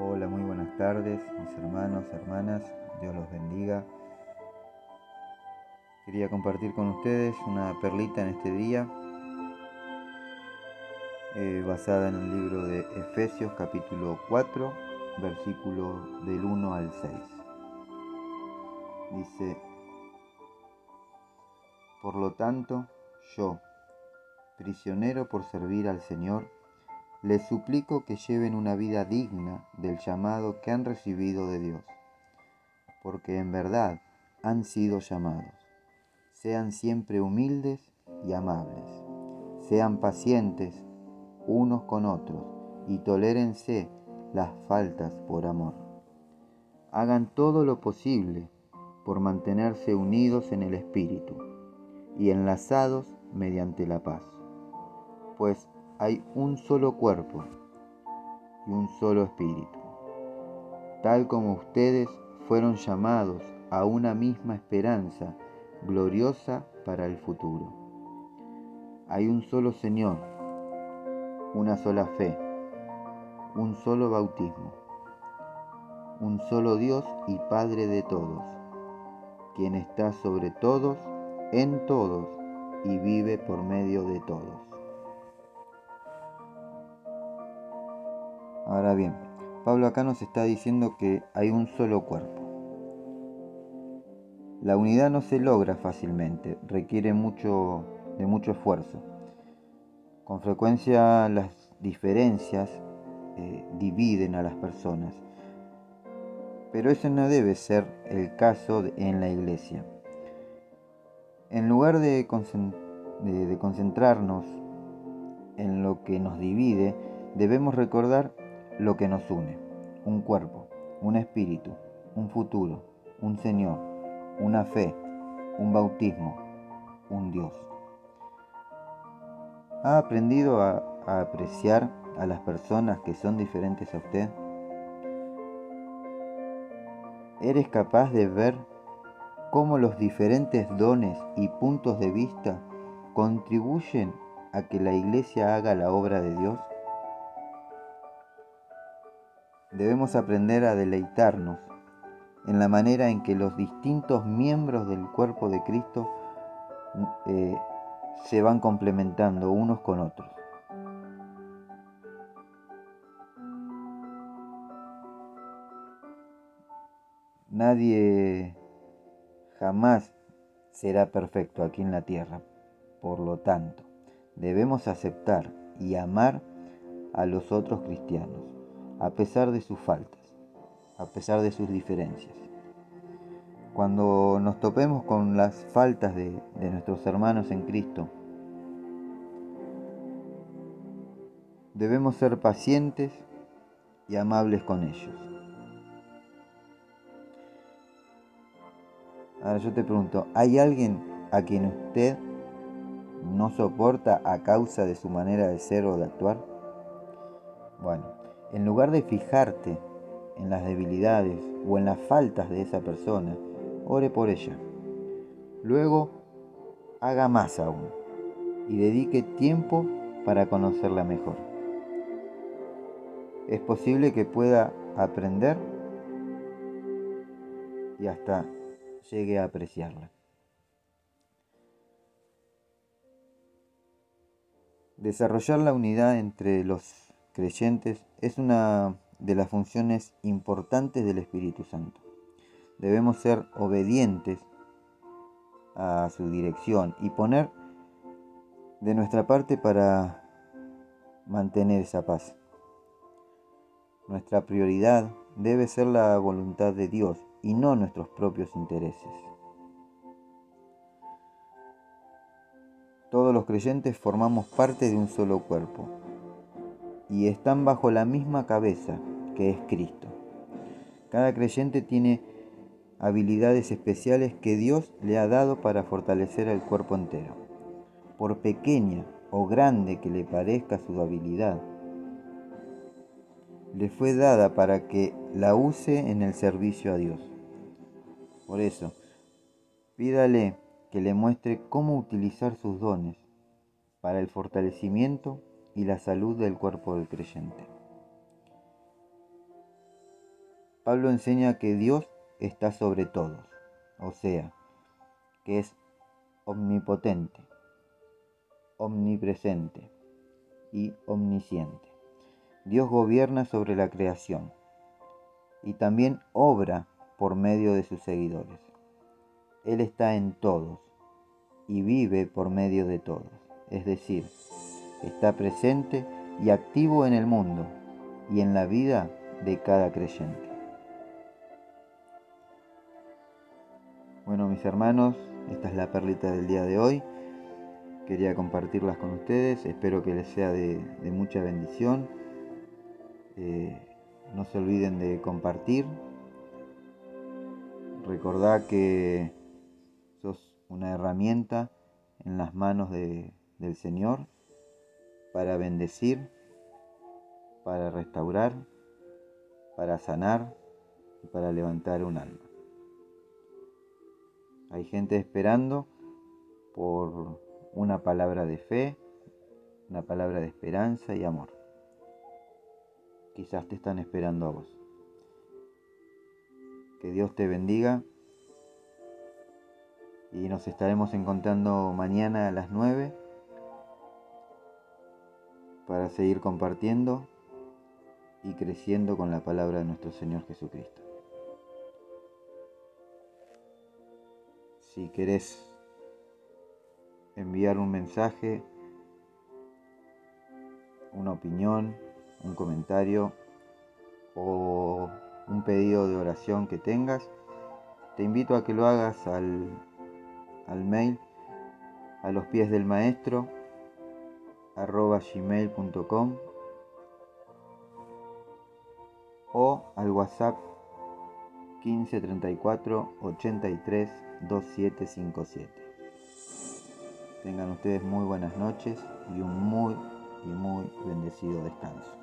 Hola, muy buenas tardes, mis hermanos, hermanas, Dios los bendiga. Quería compartir con ustedes una perlita en este día, eh, basada en el libro de Efesios capítulo 4, versículo del 1 al 6. Dice, por lo tanto, yo, prisionero por servir al Señor, les suplico que lleven una vida digna del llamado que han recibido de Dios, porque en verdad han sido llamados. Sean siempre humildes y amables. Sean pacientes unos con otros y tolérense las faltas por amor. Hagan todo lo posible por mantenerse unidos en el Espíritu y enlazados mediante la paz, pues hay un solo cuerpo y un solo espíritu, tal como ustedes fueron llamados a una misma esperanza gloriosa para el futuro. Hay un solo Señor, una sola fe, un solo bautismo, un solo Dios y Padre de todos, quien está sobre todos, en todos y vive por medio de todos. Ahora bien, Pablo acá nos está diciendo que hay un solo cuerpo. La unidad no se logra fácilmente, requiere mucho, de mucho esfuerzo. Con frecuencia las diferencias eh, dividen a las personas, pero eso no debe ser el caso en la iglesia. En lugar de concentrarnos en lo que nos divide, debemos recordar lo que nos une, un cuerpo, un espíritu, un futuro, un Señor, una fe, un bautismo, un Dios. ¿Ha aprendido a, apreciar a las personas que son diferentes a usted? ¿Eres capaz de ver cómo los diferentes dones y puntos de vista contribuyen a que la iglesia haga la obra de Dios? Debemos aprender a deleitarnos en la manera en que los distintos miembros del cuerpo de Cristo eh, se van complementando unos con otros. Nadie jamás será perfecto aquí en la tierra. Por lo tanto, debemos aceptar y amar a los otros cristianos a pesar de sus faltas, a pesar de sus diferencias. Cuando nos topemos con las faltas de, nuestros hermanos en Cristo, debemos ser pacientes y amables con ellos. Ahora yo te pregunto, ¿hay alguien a quien usted no soporta a causa de su manera de ser o de actuar? Bueno, en lugar de fijarte en las debilidades o en las faltas de esa persona, ore por ella. Luego, haga más aún y dedique tiempo para conocerla mejor. Es posible que pueda aprender y hasta llegue a apreciarla. Desarrollar la unidad entre los creyentes es una de las funciones importantes del Espíritu Santo. Debemos ser obedientes a su dirección y poner de nuestra parte para mantener esa paz. Nuestra prioridad debe ser la voluntad de Dios y no nuestros propios intereses. Todos los creyentes formamos parte de un solo cuerpo y están bajo la misma cabeza que es Cristo. Cada creyente tiene habilidades especiales que Dios le ha dado para fortalecer al cuerpo entero. Por pequeña o grande que le parezca su habilidad, le fue dada para que la use en el servicio a Dios. Por eso, pídale que le muestre cómo utilizar sus dones para el fortalecimiento y la salud del cuerpo del creyente. Pablo enseña que Dios está sobre todos, o sea, que es omnipotente, omnipresente y omnisciente. Dios gobierna sobre la creación y también obra por medio de sus seguidores. Él está en todos y vive por medio de todos, es decir, está presente y activo en el mundo y en la vida de cada creyente. Bueno, mis hermanos, esta es la perlita del día de hoy. Quería compartirlas con ustedes, espero que les sea de, mucha bendición. Eh, no se olviden de compartir. Recordad que sos una herramienta en las manos del Señor para bendecir, para restaurar, para sanar y para levantar un alma. Hay gente esperando por una palabra de fe, una palabra de esperanza y amor. Quizás te están esperando a vos. Que Dios te bendiga y nos estaremos encontrando mañana a las 9 para seguir compartiendo y creciendo con la palabra de nuestro Señor Jesucristo. Si querés enviar un mensaje, una opinión, un comentario o un pedido de oración que tengas, te invito a que lo hagas al, al mail a los pies del maestro arroba gmail.com o al WhatsApp 15 34 83 2757. Tengan ustedes muy buenas noches y un muy y muy bendecido descanso.